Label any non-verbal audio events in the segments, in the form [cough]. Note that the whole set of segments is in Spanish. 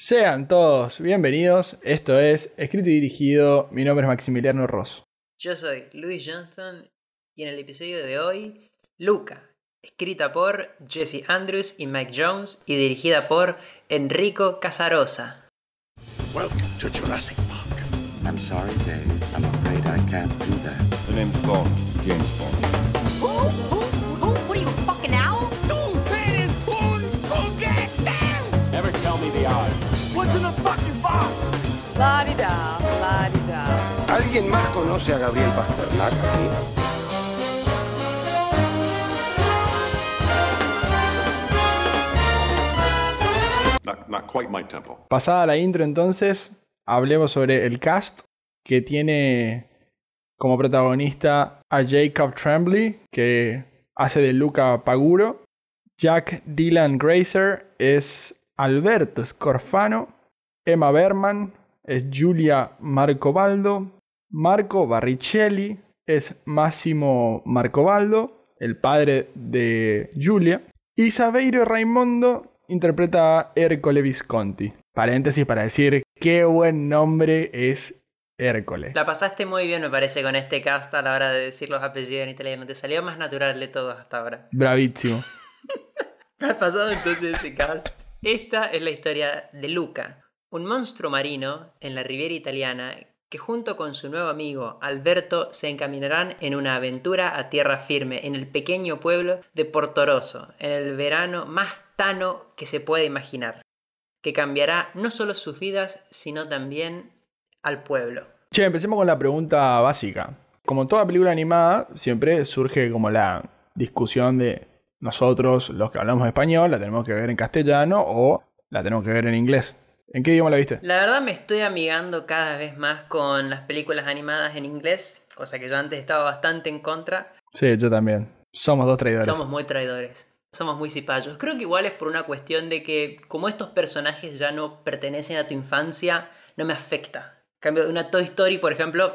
Sean todos bienvenidos. Esto es Escrito y Dirigido. Mi nombre es Maximiliano Ross. Yo soy Louis Johnston y en el episodio de hoy, Luca, escrita por Jesse Andrews y Mike Jones y dirigida por Enrico Casarosa. Welcome to Jurassic Park. I'm sorry, Dave. I'm afraid I can't do that. The name's Bond, James Bond. In fucking box? ¿Alguien más conoce a Gabriel Pasternak aquí? Not, not quite my tempo. Pasada la intro entonces, hablemos sobre el cast que tiene como protagonista a Jacob Tremblay, que hace de Luca Paguro. Jack Dylan Grazer es Alberto Scorfano. Emma Berman es Giulia Marcobaldo. Marco Barricelli es Massimo Marcobaldo, el padre de Giulia. Y Saveiro Raimondo interpreta a Ercole Visconti. Paréntesis para decir qué buen nombre es Hércules. La pasaste muy bien, me parece, con este cast a la hora de decir los apellidos en italiano. Te salió más natural de todos hasta ahora. Bravísimo. [laughs] Ha pasado entonces ese cast. Esta es la historia de Luca, un monstruo marino en la Riviera italiana que junto con su nuevo amigo Alberto se encaminarán en una aventura a tierra firme en el pequeño pueblo de Portoroso, en el verano más tano que se puede imaginar, que cambiará no solo sus vidas, sino también al pueblo. Che, empecemos con la pregunta básica. Como toda película animada, siempre surge como la discusión de nosotros, los que hablamos español, la tenemos que ver en castellano o la tenemos que ver en inglés. ¿En qué idioma la viste? La verdad me estoy amigando cada vez más con las películas animadas en inglés, cosa que yo antes estaba bastante en contra. Sí, yo también. Somos dos traidores. Somos muy traidores. Somos muy cipayos. Creo que igual es por una cuestión de que como estos personajes ya no pertenecen a tu infancia, no me afecta. En cambio, una Toy Story, por ejemplo,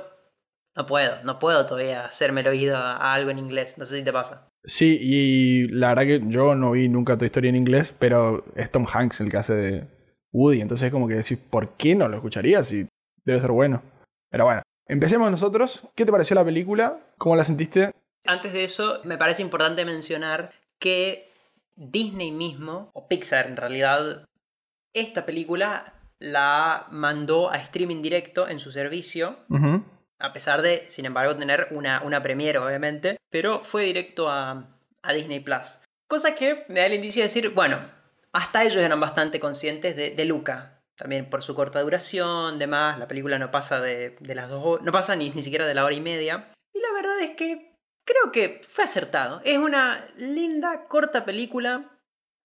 no puedo. No puedo todavía hacerme el oído a, a algo en inglés. No sé si te pasa. Sí, y la verdad que yo no vi nunca tu historia en inglés, pero es Tom Hanks el que hace de Woody. Entonces es como que decís, ¿por qué no lo escucharías? Si debe ser bueno. Pero bueno, empecemos nosotros. ¿Qué te pareció la película? ¿Cómo la sentiste? Antes de eso, me parece importante mencionar que Disney mismo, o Pixar en realidad, esta película la mandó a streaming directo en su servicio, a pesar de, sin embargo, tener una, una premiere, obviamente, pero fue directo a, a Disney Plus. Cosa que me da el indicio de decir, bueno, hasta ellos eran bastante conscientes de, Luca. También por su corta duración, demás, la película no pasa de, las dos no pasa ni, ni siquiera de la hora y media. Y la verdad es que creo que fue acertado. Es una linda, corta película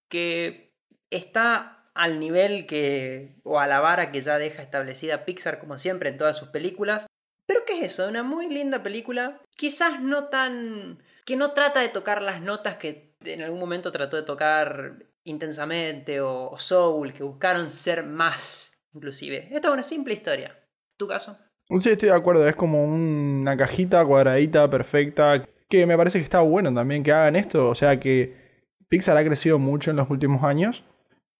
que está al nivel que, o a la vara que ya deja establecida Pixar como siempre en todas sus películas. Pero ¿qué es eso? Una muy linda película, quizás no tan... que no trata de tocar las notas que en algún momento trató de tocar intensamente o, Soul, que buscaron ser más, inclusive. Esta es una simple historia. ¿Tu caso? Sí, estoy de acuerdo. Es como una cajita cuadradita perfecta. Que me parece que está bueno también que hagan esto. O sea que Pixar ha crecido mucho en los últimos años.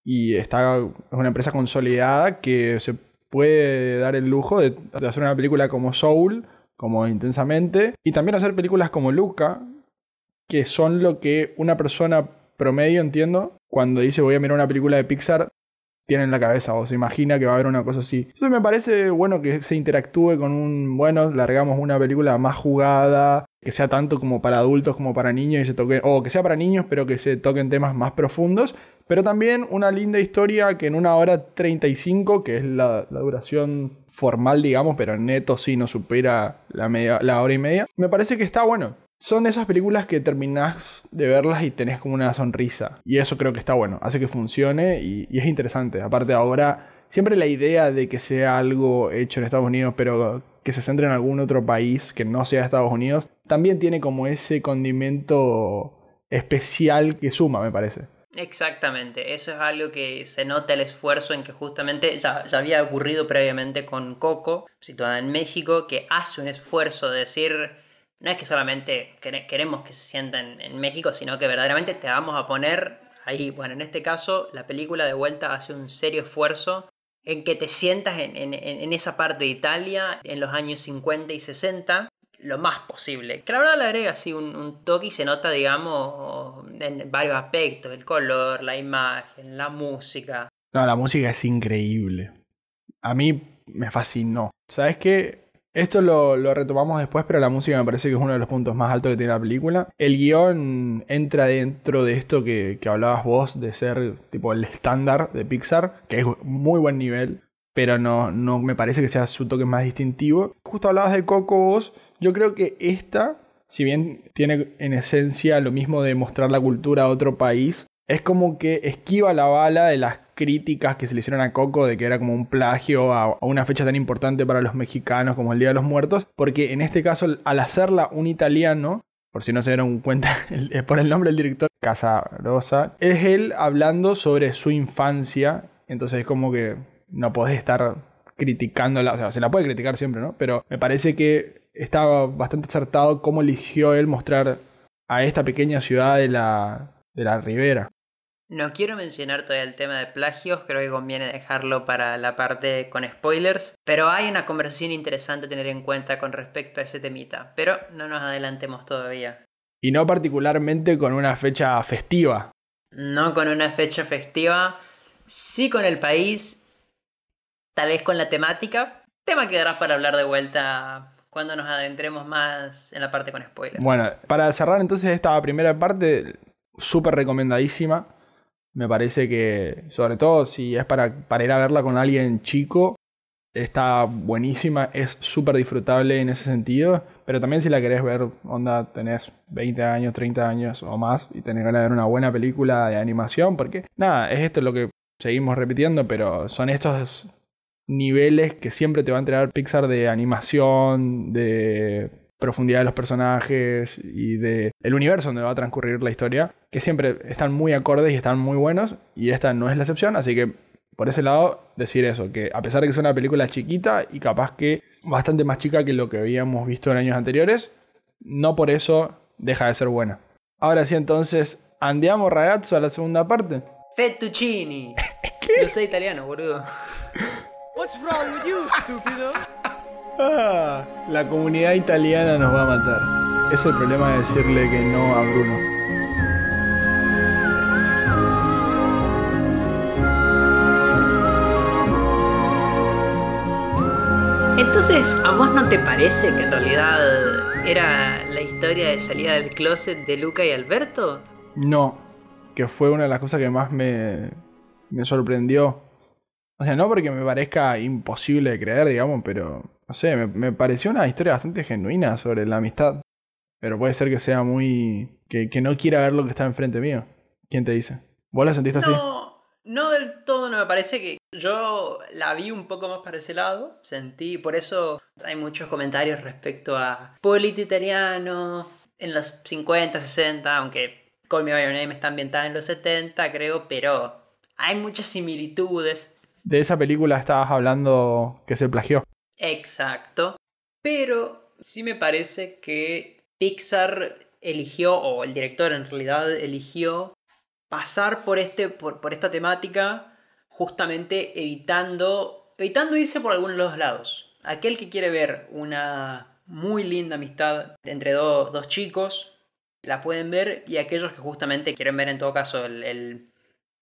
Y está, es una empresa consolidada que se puede dar el lujo de, de hacer una película como Soul, como Intensamente. Y también hacer películas como Luca, que son lo que una persona promedio, entiendo, cuando dice voy a mirar una película de Pixar, tiene en la cabeza o se imagina que va a haber una cosa así. Entonces me parece bueno que se interactúe con un, bueno, largamos una película más jugada, que sea tanto como para adultos como para niños y se o que sea para niños pero que se toquen temas más profundos, pero también una linda historia que en una hora 35, que es la, la duración formal, digamos, pero neto sí no supera la, media, la hora y media, me parece que está bueno. Son esas películas que terminás de verlas y tenés como una sonrisa. Y eso creo que está bueno. Hace que funcione y, es interesante. Aparte ahora, siempre la idea de que sea algo hecho en Estados Unidos, pero que se centre en algún otro país que no sea Estados Unidos, también tiene como ese condimento especial que suma, me parece. Exactamente, eso es algo que se nota el esfuerzo en que justamente ya había ocurrido previamente con Coco, situada en México, que hace un esfuerzo de decir, no es que solamente quere- queremos que se sienta en, México, sino que verdaderamente te vamos a poner ahí, bueno, en este caso, la película de vuelta hace un serio esfuerzo en que te sientas en, en- en- en esa parte de Italia en los años 50 y 60 lo más posible. Que la verdad le agrega así un, un toque y se nota, digamos, en varios aspectos, el color, la imagen, la música. No, la música es increíble. A mí me fascinó. ¿Sabes qué? Esto lo, retomamos después, pero la música me parece que es uno de los puntos más altos que tiene la película. El guion entra dentro de esto que, que hablabas vos, de ser tipo el estándar de Pixar, que es muy buen nivel, pero no, no me parece que sea su toque más distintivo. Justo hablabas de Coco vos, yo creo que esta, si bien tiene en esencia lo mismo de mostrar la cultura a otro país, es como que esquiva la bala de las críticas que se le hicieron a Coco de que era como un plagio a, una fecha tan importante para los mexicanos como el Día de los Muertos, porque en este caso al hacerla un italiano, por si no se dieron cuenta [laughs] el- eh, por el nombre del director, Casarosa, es él hablando sobre su infancia, entonces es como que no podés estar criticándola, o sea, se la puede criticar siempre, ¿no? Pero me parece que estaba bastante acertado cómo eligió él mostrar a esta pequeña ciudad de la, de la ribera. No quiero mencionar todavía el tema de plagios, creo que conviene dejarlo para la parte con spoilers, pero hay una conversación interesante a tener en cuenta con respecto a ese temita, pero no nos adelantemos todavía. Y no particularmente con una fecha festiva. No con una fecha festiva, sí con el país, tal vez con la temática, tema que dará para hablar de vuelta cuando nos adentremos más en la parte con spoilers. Bueno, para cerrar entonces esta primera parte, súper recomendadísima. Me parece que, sobre todo si es para, para ir a verla con alguien chico, está buenísima, es súper disfrutable en ese sentido. Pero también si la querés ver, onda, tenés 20 años, 30 años o más y tenés ganas de ver una buena película de animación, porque nada, es esto lo que seguimos repitiendo, pero son estos niveles que siempre te va a entregar Pixar de animación, de profundidad de los personajes y de el universo donde va a transcurrir la historia, que siempre están muy acordes y están muy buenos, y esta no es la excepción, así que por ese lado decir eso, que a pesar de que es una película chiquita y capaz que bastante más chica que lo que habíamos visto en años anteriores, no por eso deja de ser buena. Ahora sí entonces, andiamo ragazzo a la segunda parte. Fettuccini. [laughs] Yo soy italiano, boludo. What's wrong with you, stupido? Ah, la comunidad italiana nos va a matar. Es el problema de decirle que no a Bruno. Entonces, ¿a vos no te parece que en realidad era la historia de salida del closet de Luca y Alberto? No, que fue una de las cosas que más me, me sorprendió. O sea, no porque me parezca imposible de creer, digamos, pero no sé, me, me pareció una historia bastante genuina sobre la amistad. Pero puede ser que sea muy. que, que no quiera ver lo que está enfrente mío. ¿Quién te dice? ¿Vos la sentiste así? No, no del todo, no me parece que yo la vi un poco más para ese lado, sentí, por eso hay muchos comentarios respecto a Polito italiano en los 50, 60, aunque Call Me By Your Name está ambientada en los 70, creo, pero hay muchas similitudes. De esa película estabas hablando que se plagió. Exacto. Pero sí me parece que Pixar eligió, o el director en realidad eligió, pasar por, este, por, por esta temática justamente evitando, evitando irse por algunos de los lados. Aquel que quiere ver una muy linda amistad entre do- dos chicos, la pueden ver, y aquellos que justamente quieren ver en todo caso el-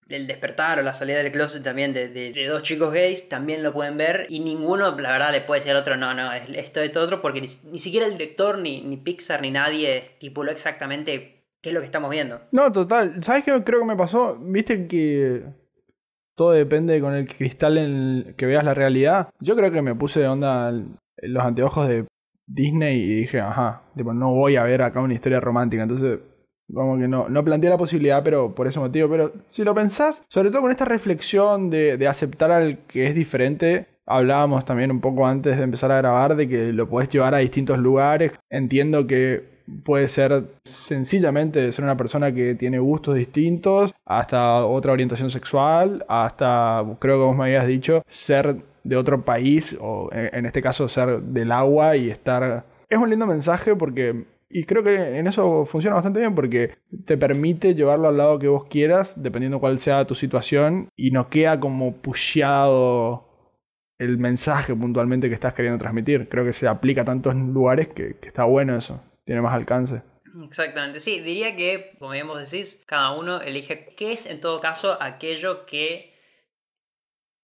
el despertar o la salida del closet también de, de- dos chicos gays, también lo pueden ver, y ninguno, la verdad, le puede decir al otro, no, no, es esto, esto, otro, porque ni, ni siquiera el director, ni, ni Pixar, ni nadie estipuló exactamente qué es lo que estamos viendo. No, total. ¿Sabes qué creo que me pasó? Viste que todo depende con el cristal en que veas la realidad. Yo creo que me puse de onda los anteojos de Disney y dije, ajá, tipo, no voy a ver acá una historia romántica. Entonces, como que no, no planteé la posibilidad, pero por ese motivo. Pero si lo pensás, sobre todo con esta reflexión de, de aceptar al que es diferente, hablábamos también un poco antes de empezar a grabar de que lo podés llevar a distintos lugares. Entiendo que puede ser sencillamente ser una persona que tiene gustos distintos, hasta otra orientación sexual, hasta, creo que vos me habías dicho, ser de otro país, o en este caso ser del agua y estar... Es un lindo mensaje porque Y creo que en eso funciona bastante bien porque te permite llevarlo al lado que vos quieras, dependiendo cuál sea tu situación, y no queda como pusheado el mensaje puntualmente que estás queriendo transmitir. Creo que se aplica a tantos lugares que, que está bueno eso, tiene más alcance. Exactamente, sí, diría que, como bien vos decís, cada uno elige qué es en todo caso aquello que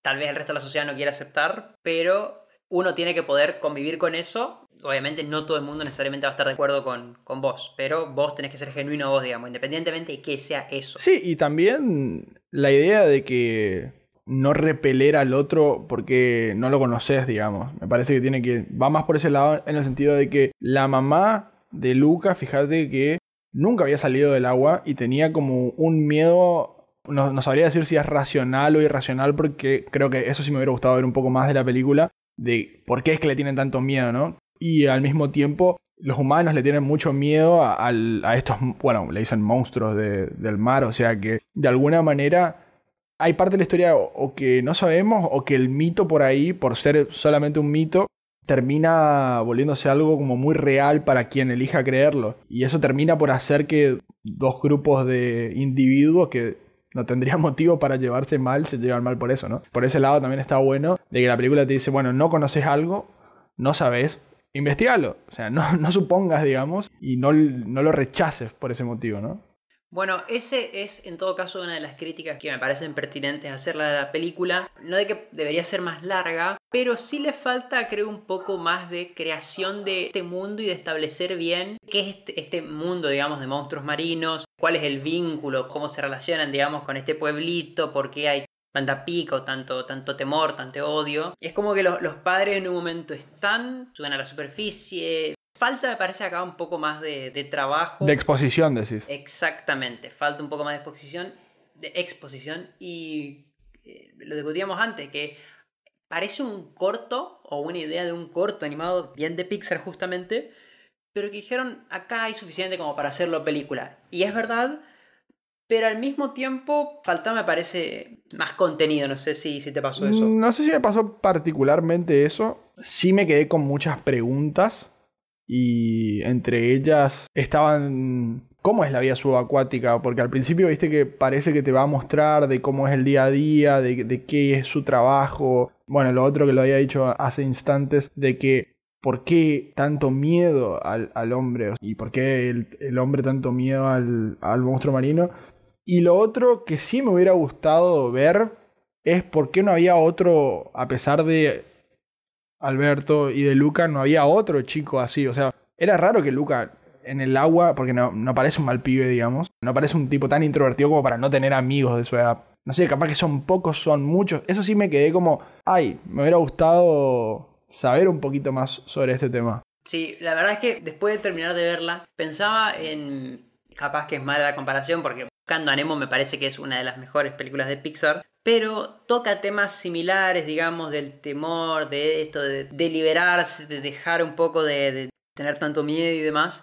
tal vez el resto de la sociedad no quiera aceptar, pero uno tiene que poder convivir con eso. Obviamente no todo el mundo necesariamente va a estar de acuerdo con, con vos, pero vos tenés que ser genuino vos, digamos, independientemente de que sea eso. Sí, y también la idea de que no repeler al otro porque no lo conoces, digamos. Me parece que tiene que. Va más por ese lado en el sentido de que la mamá de Luca, fíjate que nunca había salido del agua y tenía como un miedo. No, no sabría decir si es racional o irracional, porque creo que eso sí me hubiera gustado ver un poco más de la película, de por qué es que le tienen tanto miedo, ¿no? Y al mismo tiempo, los humanos le tienen mucho miedo a, a estos, bueno, le dicen monstruos de- del mar, o sea que de alguna manera hay parte de la historia o, o que no sabemos o que el mito por ahí, por ser solamente un mito, termina volviéndose algo como muy real para quien elija creerlo. Y eso termina por hacer que dos grupos de individuos que no tendrían [laughs] motivo para llevarse mal se llevan mal por eso, ¿no? Por ese lado también está bueno de que la película te dice, bueno, no conoces algo, no sabes, investigalo. O sea, [laughs] no, no supongas, digamos, y no, no lo rechaces por ese motivo, ¿no? Bueno, ese es en todo caso una de las críticas que me parecen pertinentes hacerla de la película. No de que debería ser más larga, pero sí le falta, creo, un poco más de creación de este mundo y de establecer bien qué es este, este mundo, digamos, de monstruos marinos, cuál es el vínculo, cómo se relacionan, digamos, con este pueblito, por qué hay tanta pico, tanto, tanto temor, tanto odio. Es como que los, los padres en un momento están, suben a la superficie. Falta, me parece, acá un poco más de, de trabajo. De exposición, decís. Exactamente, falta un poco más de exposición, de exposición y eh, lo discutíamos antes, que parece un corto o una idea de un corto animado bien de Pixar justamente, pero que dijeron acá hay suficiente como para hacerlo película. Y es verdad, pero al mismo tiempo falta me parece más contenido, no sé si, si te pasó eso. Mm, No sé si me pasó particularmente eso. Sí me quedé con muchas preguntas. Y entre ellas estaban. ¿Cómo es la vida subacuática? Porque al principio viste que parece que te va a mostrar de cómo es el día a día, de, qué es su trabajo. Bueno, lo otro que lo había dicho hace instantes, de que por qué tanto miedo al, al hombre y por qué el, el hombre tanto miedo al, al monstruo marino. Y lo otro que sí me hubiera gustado ver es por qué no había otro, a pesar de Alberto y de Luca, no había otro chico así. O sea, era raro que Luca en el agua, porque no, no parece un mal pibe, digamos, no parece un tipo tan introvertido como para no tener amigos de su edad. No sé, capaz que son pocos, son muchos. Eso sí me quedé como, ay, me hubiera gustado saber un poquito más sobre este tema. Sí, la verdad es que después de terminar de verla, pensaba en. Capaz que es mala la comparación, porque Buscando a Nemo me parece que es una de las mejores películas de Pixar. Pero toca temas similares, digamos, del temor, de esto, de, de liberarse, de dejar un poco de, tener tanto miedo y demás.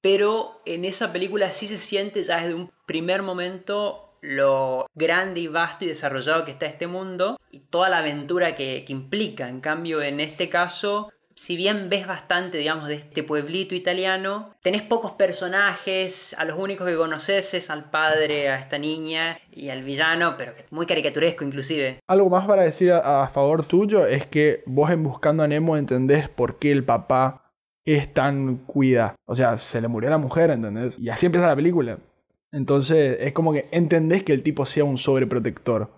Pero en esa película sí se siente ya desde un primer momento lo grande y vasto y desarrollado que está este mundo y toda la aventura que, que implica. En cambio, en este caso, si bien ves bastante, digamos, de este pueblito italiano, tenés pocos personajes, a los únicos que conoces es al padre, a esta niña y al villano, pero muy caricaturesco inclusive. Algo más para decir a, a favor tuyo es que vos en Buscando a Nemo entendés por qué el papá es tan cuida. O sea, se le murió a la mujer, ¿entendés? Y así empieza la película. Entonces es como que entendés que el tipo sea un sobreprotector.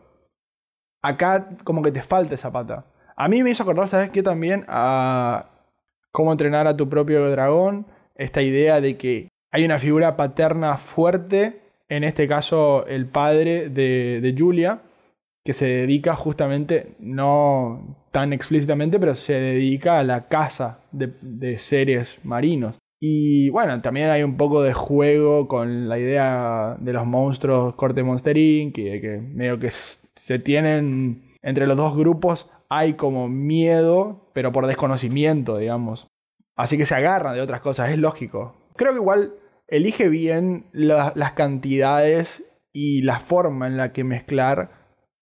Acá como que te falta esa pata. A mí me hizo acordar, ¿sabes qué? También a cómo entrenar a tu propio dragón. Esta idea de que hay una figura paterna fuerte, en este caso el padre de, Julia, que se dedica justamente, no tan explícitamente, pero se dedica a la caza de, seres marinos. Y bueno, también hay un poco de juego con la idea de los monstruos corte Monster Inc. Que, que medio que se tienen entre los dos grupos hay como miedo, pero por desconocimiento, digamos. Así que se agarran de otras cosas, es lógico. Creo que igual elige bien la- las cantidades y la forma en la que mezclar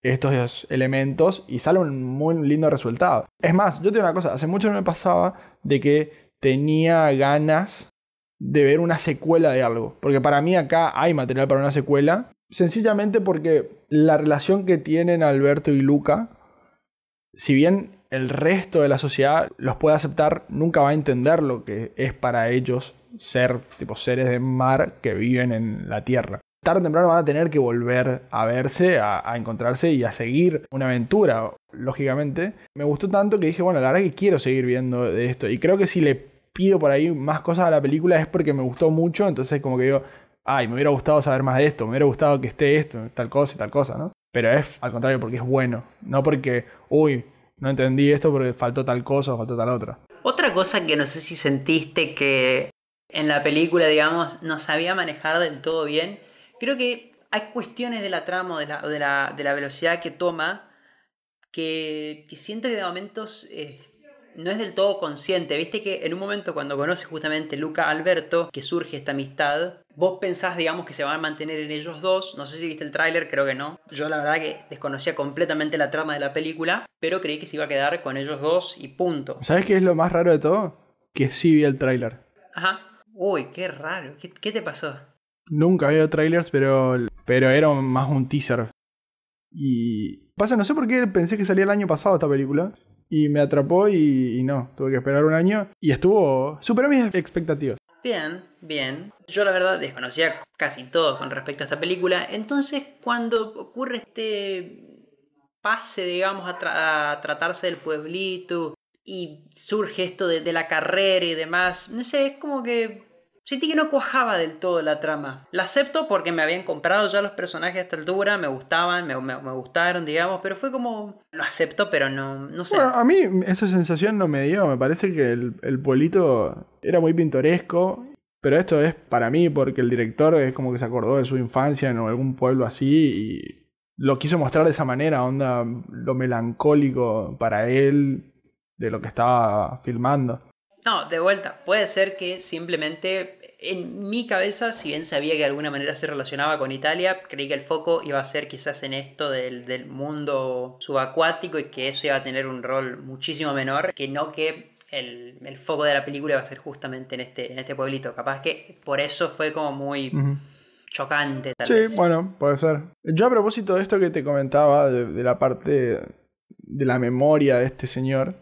estos elementos y sale un muy lindo resultado. Es más, yo tengo una cosa, hace mucho no me pasaba de que tenía ganas de ver una secuela de algo. Porque para mí acá hay material para una secuela. Sencillamente porque la relación que tienen Alberto y Luca, si bien el resto de la sociedad los puede aceptar, nunca va a entender lo que es para ellos ser tipo seres de mar que viven en la tierra. Tarde o temprano van a tener que volver a verse, a, a encontrarse y a seguir una aventura, lógicamente. Me gustó tanto que dije, bueno, la verdad que quiero seguir viendo de esto. Y creo que si le pido por ahí más cosas a la película es porque me gustó mucho, entonces como que digo, ay, me hubiera gustado saber más de esto, me hubiera gustado que esté esto, tal cosa y tal cosa, ¿no? Pero es al contrario porque es bueno, no porque, uy, no entendí esto porque faltó tal cosa o faltó tal otra. Otra cosa que no sé si sentiste que en la película, digamos, no sabía manejar del todo bien, creo que hay cuestiones de la trama o de la, de la, de la velocidad que toma que, que siento que de momentos eh, no es del todo consciente. Viste que en un momento cuando conoce justamente Luca Alberto, que surge esta amistad, vos pensás, digamos, que se van a mantener en ellos dos. No sé si viste el tráiler, creo que no. Yo la verdad que desconocía completamente la trama de la película, pero creí que se iba a quedar con ellos dos y punto. ¿Sabes qué es lo más raro de todo? Que sí vi el tráiler. Ajá. Uy, qué raro. ¿Qué, qué te pasó? Nunca había trailers, pero, pero era más un teaser. Y pasa, no sé por qué pensé que salía el año pasado esta película. Y me atrapó y, no, tuve que esperar un año. Y estuvo, superó mis expectativas. Bien, bien. Yo la verdad desconocía casi todo con respecto a esta película. Entonces cuando ocurre este pase, digamos, a, tra- a tratarse del pueblito y surge esto de la carrera y demás, no sé, es como que sentí que no cuajaba del todo la trama. La acepto porque me habían comprado ya los personajes a esta altura, me gustaban, me, me- gustaron, digamos, pero fue como... Lo acepto, pero no, no sé. A mí esa sensación no me dio. Me parece que el, el pueblito era muy pintoresco. Pero esto es para mí porque el director es como que se acordó de su infancia en algún pueblo así y lo quiso mostrar de esa manera, onda lo melancólico para él de lo que estaba filmando. No, de vuelta, puede ser que simplemente en mi cabeza, si bien sabía que de alguna manera se relacionaba con Italia, creí que el foco iba a ser quizás en esto del, del mundo subacuático y que eso iba a tener un rol muchísimo menor, que no que el, el foco de la película iba a ser justamente en este, en este pueblito. Capaz que por eso fue como muy chocante, tal Sí, vez. bueno, puede ser. Yo a propósito de esto que te comentaba, de, de la parte de la memoria de este señor,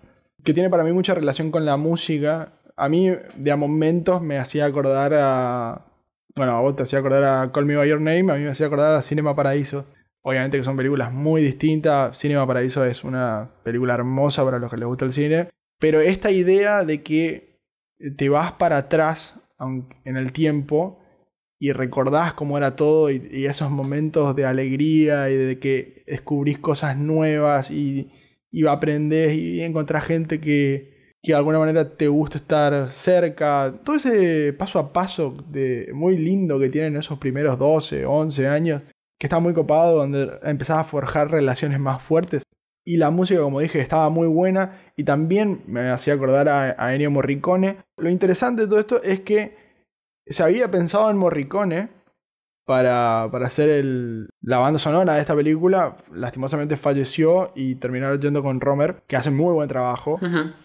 que tiene para mí mucha relación con la música, a mí de a momentos me hacía acordar a... Bueno, a vos te hacía acordar a Call Me By Your Name, a mí me hacía acordar a Cinema Paradiso. Obviamente que son películas muy distintas, Cinema Paradiso es una película hermosa para los que les gusta el cine, pero esta idea de que te vas para atrás en el tiempo y recordás cómo era todo y, y esos momentos de alegría y de que descubrís cosas nuevas y, y aprendés y encontrás gente que, que de alguna manera te gusta estar cerca. Todo ese paso a paso de, muy lindo que tienen esos primeros 12, 11 años, que está muy copado, donde empezás a forjar relaciones más fuertes. Y la música, como dije, estaba muy buena y también me hacía acordar a, a Ennio Morricone. Lo interesante de todo esto es que se había pensado en Morricone para, para hacer el, la banda sonora de esta película. Lastimosamente falleció y terminaron yendo con Romer, que hace muy buen trabajo.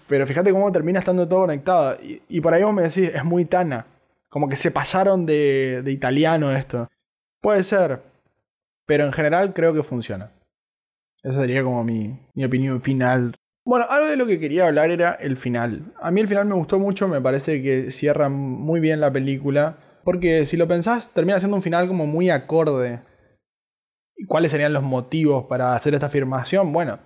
Pero fíjate cómo termina estando todo conectado. Y, y por ahí vos me decís, es muy Tana. Como que se pasaron de, de italiano esto. Puede ser. Pero en general creo que funciona. Esa sería como mi, mi opinión final. Bueno, algo de lo que quería hablar era el final. A mí el final me gustó mucho, me parece que cierra muy bien la película. Porque si lo pensás, termina siendo un final como muy acorde. ¿Y cuáles serían los motivos para hacer esta afirmación? Bueno,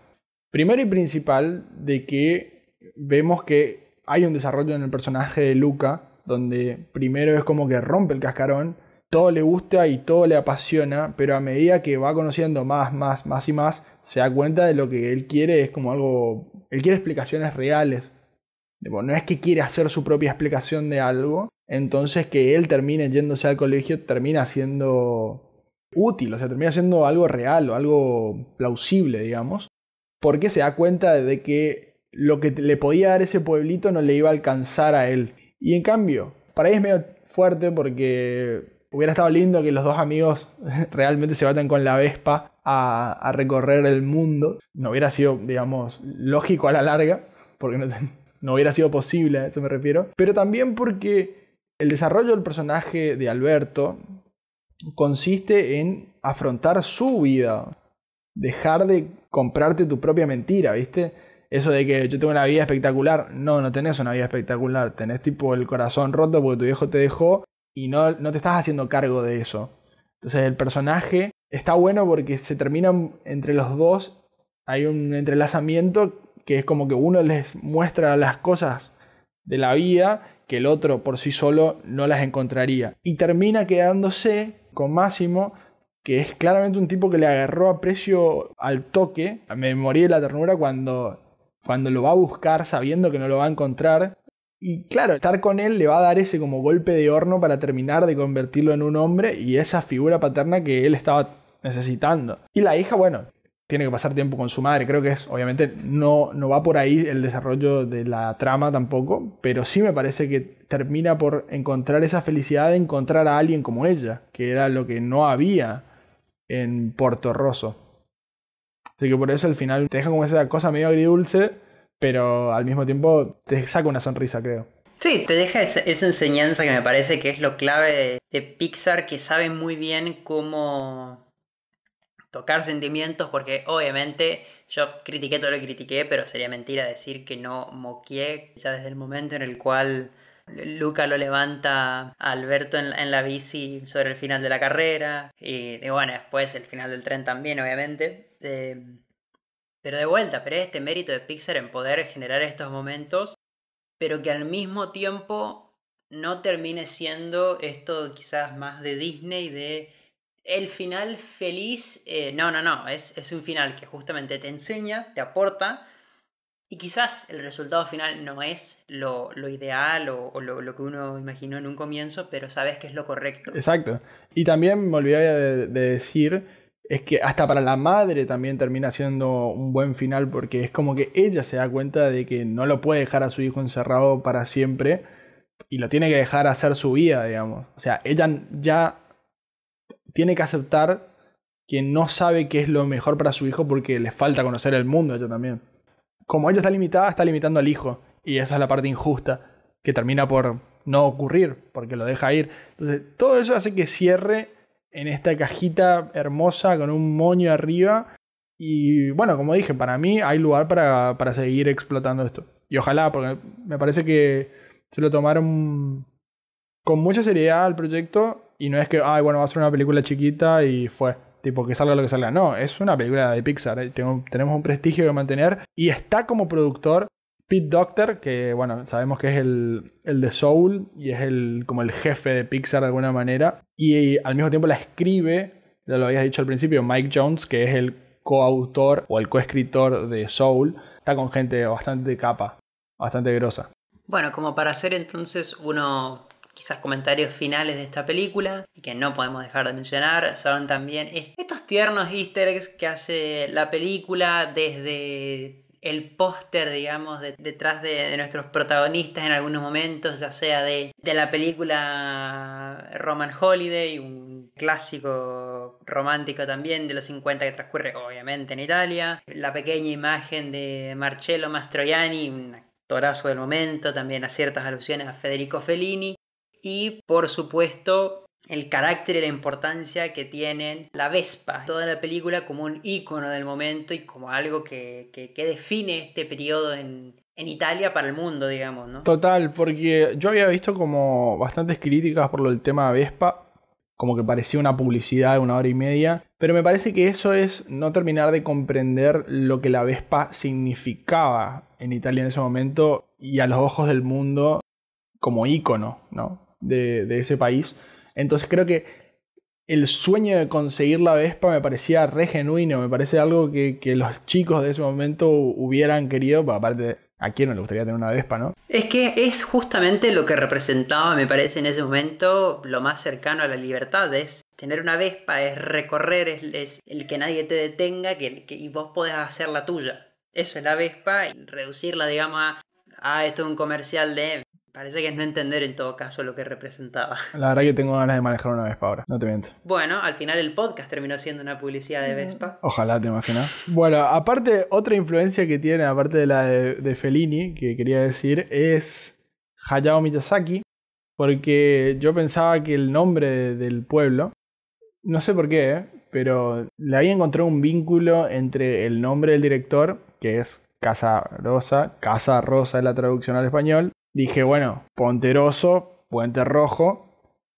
primero y principal de que vemos que hay un desarrollo en el personaje de Luca, donde primero es como que rompe el cascarón, todo le gusta y todo le apasiona, pero a medida que va conociendo más, más, más y más, se da cuenta de lo que él quiere es como algo, él quiere explicaciones reales. No es que quiere hacer su propia explicación de algo, entonces que él termine yéndose al colegio termina siendo útil, o sea, termina siendo algo real o algo plausible, digamos, porque se da cuenta de que lo que le podía dar ese pueblito no le iba a alcanzar a él. Y en cambio, para ahí es medio fuerte porque hubiera estado lindo que los dos amigos [laughs] realmente se vayan con la Vespa a, a recorrer el mundo. No hubiera sido, digamos, lógico a la larga, porque no, [laughs] no hubiera sido posible, a eso me refiero. Pero también porque El desarrollo del personaje de Alberto consiste en afrontar su vida, dejar de comprarte tu propia mentira, ¿viste? Eso de que yo tengo una vida espectacular, no, no tenés una vida espectacular, tenés tipo el corazón roto porque tu viejo te dejó y no, no te estás haciendo cargo de eso. Entonces el personaje está bueno porque se terminan entre los dos, hay un entrelazamiento que es como que uno les muestra las cosas de la vida que el otro por sí solo no las encontraría. Y termina quedándose con Máximo, que es claramente un tipo que le agarró a precio al toque. Me morí de la ternura cuando, cuando lo va a buscar sabiendo que no lo va a encontrar. Y claro, estar con él le va a dar ese como golpe de horno para terminar de convertirlo en un hombre y esa figura paterna que él estaba necesitando. Y la hija, bueno, tiene que pasar tiempo con su madre. Creo que es, obviamente, no, no va por ahí el desarrollo de la trama tampoco, pero sí me parece que termina por encontrar esa felicidad de encontrar a alguien como ella, que era lo que no había en Porto Rosso. Así que por eso al final te deja como esa cosa medio agridulce, pero al mismo tiempo te saca una sonrisa, creo. Sí, te deja esa, enseñanza que me parece que es lo clave de Pixar, que sabe muy bien cómo tocar sentimientos, porque obviamente yo critiqué todo lo que critiqué, pero sería mentira decir que no moqué ya desde el momento en el cual Luca lo levanta a Alberto en, la bici sobre el final de la carrera, y, y bueno, después el final del tren también, obviamente. Eh, pero de vuelta, pero este mérito de Pixar en poder generar estos momentos, pero que al mismo tiempo no termine siendo esto quizás más de Disney, de el final feliz, eh, no, no, no, es, es un final que justamente te enseña, te aporta, y quizás el resultado final no es lo, lo ideal o, lo, lo que uno imaginó en un comienzo, pero sabes que es lo correcto. Exacto. Y también me olvidé de, de decir, es que hasta para la madre también termina siendo un buen final porque es como que ella se da cuenta de que no lo puede dejar a su hijo encerrado para siempre y lo tiene que dejar hacer su vida, digamos. O sea, ella ya tiene que aceptar que no sabe qué es lo mejor para su hijo porque le falta conocer el mundo a ella también. Como ella está limitada, está limitando al hijo. Y esa es la parte injusta que termina por no ocurrir, porque lo deja ir. Entonces, todo eso hace que cierre en esta cajita hermosa con un moño arriba. Y bueno, como dije, para mí hay lugar para, para seguir explotando esto. Y ojalá, porque me parece que se lo tomaron con mucha seriedad al proyecto y no es que, ay, bueno, va a ser una película chiquita y fue. Tipo, que salga lo que salga. No, es una película de Pixar. ¿eh? Tengo- tenemos un prestigio que mantener. Y está como productor Pete Doctor, que bueno, sabemos que es el, el de Soul y es el, como el jefe de Pixar de alguna manera. Y, al mismo tiempo la escribe, ya lo habías dicho al principio, Mike Jones, que es el coautor o el coescritor de Soul. Está con gente bastante capa, bastante grosa. Bueno, como para hacer entonces uno quizás comentarios finales de esta película y que no podemos dejar de mencionar son también est- estos tiernos easter eggs que hace la película desde el póster, digamos, de- detrás de, de nuestros protagonistas en algunos momentos, ya sea de, de la película Roman Holiday, un clásico romántico también de los 50 que transcurre obviamente en Italia, la pequeña imagen de Marcello Mastroianni, un actorazo del momento, también a ciertas alusiones a Federico Fellini, y por supuesto el carácter y la importancia que tienen la Vespa, toda la película como un ícono del momento y como algo que, que- define este periodo en, en Italia para el mundo, digamos, ¿no? Total, porque yo había visto como bastantes críticas por del tema de Vespa, como que parecía una publicidad de una hora y media, pero me parece que eso es no terminar de comprender lo que la Vespa significaba en Italia en ese momento y a los ojos del mundo como ícono, ¿no? De, ese país. Entonces creo que el sueño de conseguir la Vespa me parecía re genuino, me parece algo que, que los chicos de ese momento hubieran querido, pues, aparte, ¿a quién no le gustaría tener una Vespa, no? Es que es justamente lo que representaba, me parece, en ese momento lo más cercano a la libertad. Es tener una Vespa, es recorrer, es, el que nadie te detenga que, que- y vos podés hacer la tuya. Eso es la Vespa y reducirla, digamos, a, ah, esto es un comercial de... Parece que es no entender en todo caso lo que representaba. [laughs] La verdad que tengo ganas de manejar una Vespa ahora, no te miento. Bueno, al final el podcast terminó siendo una publicidad de Vespa. Ojalá te imaginas. Bueno, aparte, otra influencia que tiene, aparte de la de, de Fellini, que quería decir, es Hayao Miyazaki. Porque yo pensaba que el nombre de- del pueblo, no sé por qué, ¿eh? pero le había encontrado un vínculo entre el nombre del director, que es Casa Rosa, Casa Rosa es la traducción al español. Dije, bueno, Ponteroso, Puente Rojo,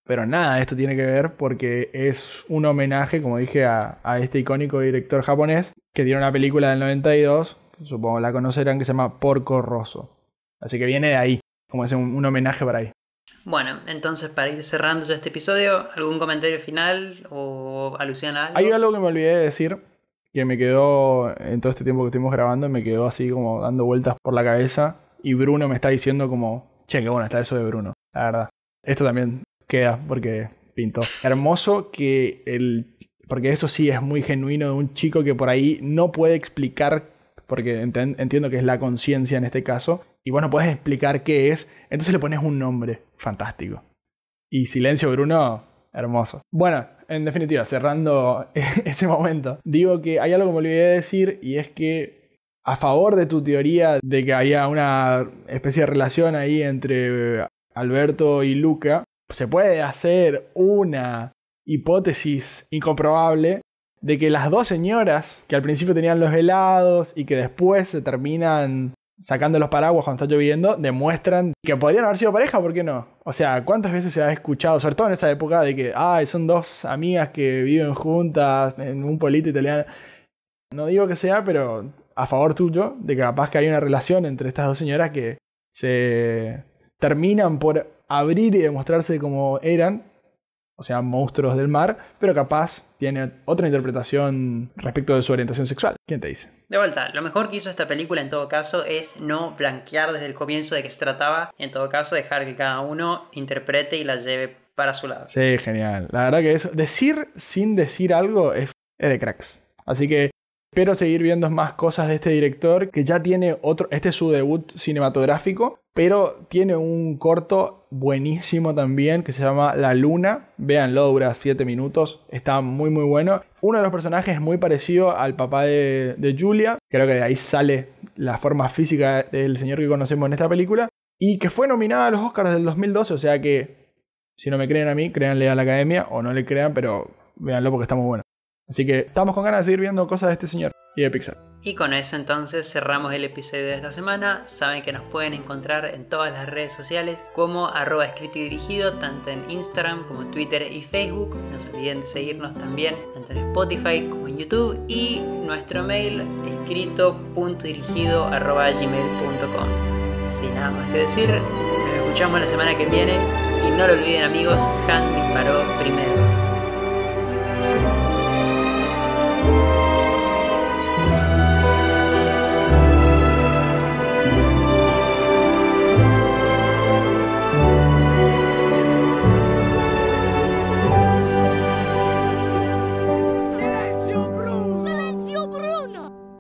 pero nada, esto tiene que ver porque es un homenaje, como dije, a, a este icónico director japonés que tiene una película del 92, supongo la conocerán, que se llama Porco Rosso. Así que viene de ahí, como es un, un homenaje para ahí. Bueno, entonces para ir cerrando ya este episodio, ¿algún comentario final o alusión a algo? Hay algo que me olvidé de decir, que me quedó en todo este tiempo que estuvimos grabando, me quedó así como dando vueltas por la cabeza. Y Bruno me está diciendo como, che, qué bueno está eso de Bruno, la verdad. Esto también queda porque pintó. Hermoso que el... Porque eso sí es muy genuino de un chico que por ahí no puede explicar, porque entiendo que es la conciencia en este caso, y vos no puedes explicar qué es, entonces le pones un nombre fantástico. Y Silencio Bruno, hermoso. Bueno, en definitiva, cerrando [laughs] ese momento, digo que hay algo que me olvidé de decir y es que a favor de tu teoría de que había una especie de relación ahí entre Alberto y Luca, se puede hacer una hipótesis incomprobable de que las dos señoras que al principio tenían los helados y que después se terminan sacando los paraguas cuando está lloviendo, demuestran que podrían haber sido pareja, ¿por qué no? O sea, ¿cuántas veces se ha escuchado, sobre todo en esa época, de que, ay, son dos amigas que viven juntas en un pueblito italiano? No digo que sea, pero a favor tuyo, de que capaz que hay una relación entre estas dos señoras que se terminan por abrir y demostrarse como eran, o sea, monstruos del mar, pero capaz tiene otra interpretación respecto de su orientación sexual. ¿Quién te dice? De vuelta, lo mejor que hizo esta película en todo caso es no blanquear desde el comienzo de qué se trataba, en todo caso dejar que cada uno interprete y la lleve para su lado. Sí, genial. La verdad que eso, decir sin decir algo es, es de cracks. Así que espero seguir viendo más cosas de este director que ya tiene otro, este es su debut cinematográfico, pero tiene un corto buenísimo también que se llama La Luna. Véanlo, dura 7 minutos, está muy muy bueno. Uno de los personajes es muy parecido al papá de, de Julia, creo que de ahí sale la forma física del señor que conocemos en esta película, y que fue nominada a los Oscars del 2012, o sea que si no me creen a mí, créanle a la academia o no le crean, pero véanlo porque está muy bueno. Así que estamos con ganas de seguir viendo cosas de este señor y de Pixar. Y con eso entonces cerramos el episodio de esta semana. Saben que nos pueden encontrar en todas las redes sociales como arroba escrito y dirigido, tanto en Instagram como Twitter y Facebook. No se olviden de seguirnos también tanto en Spotify como en YouTube y nuestro mail escrito.dirigido arroba gmail.com. Sin nada más que decir, nos escuchamos la semana que viene y no lo olviden amigos, Han disparó primero.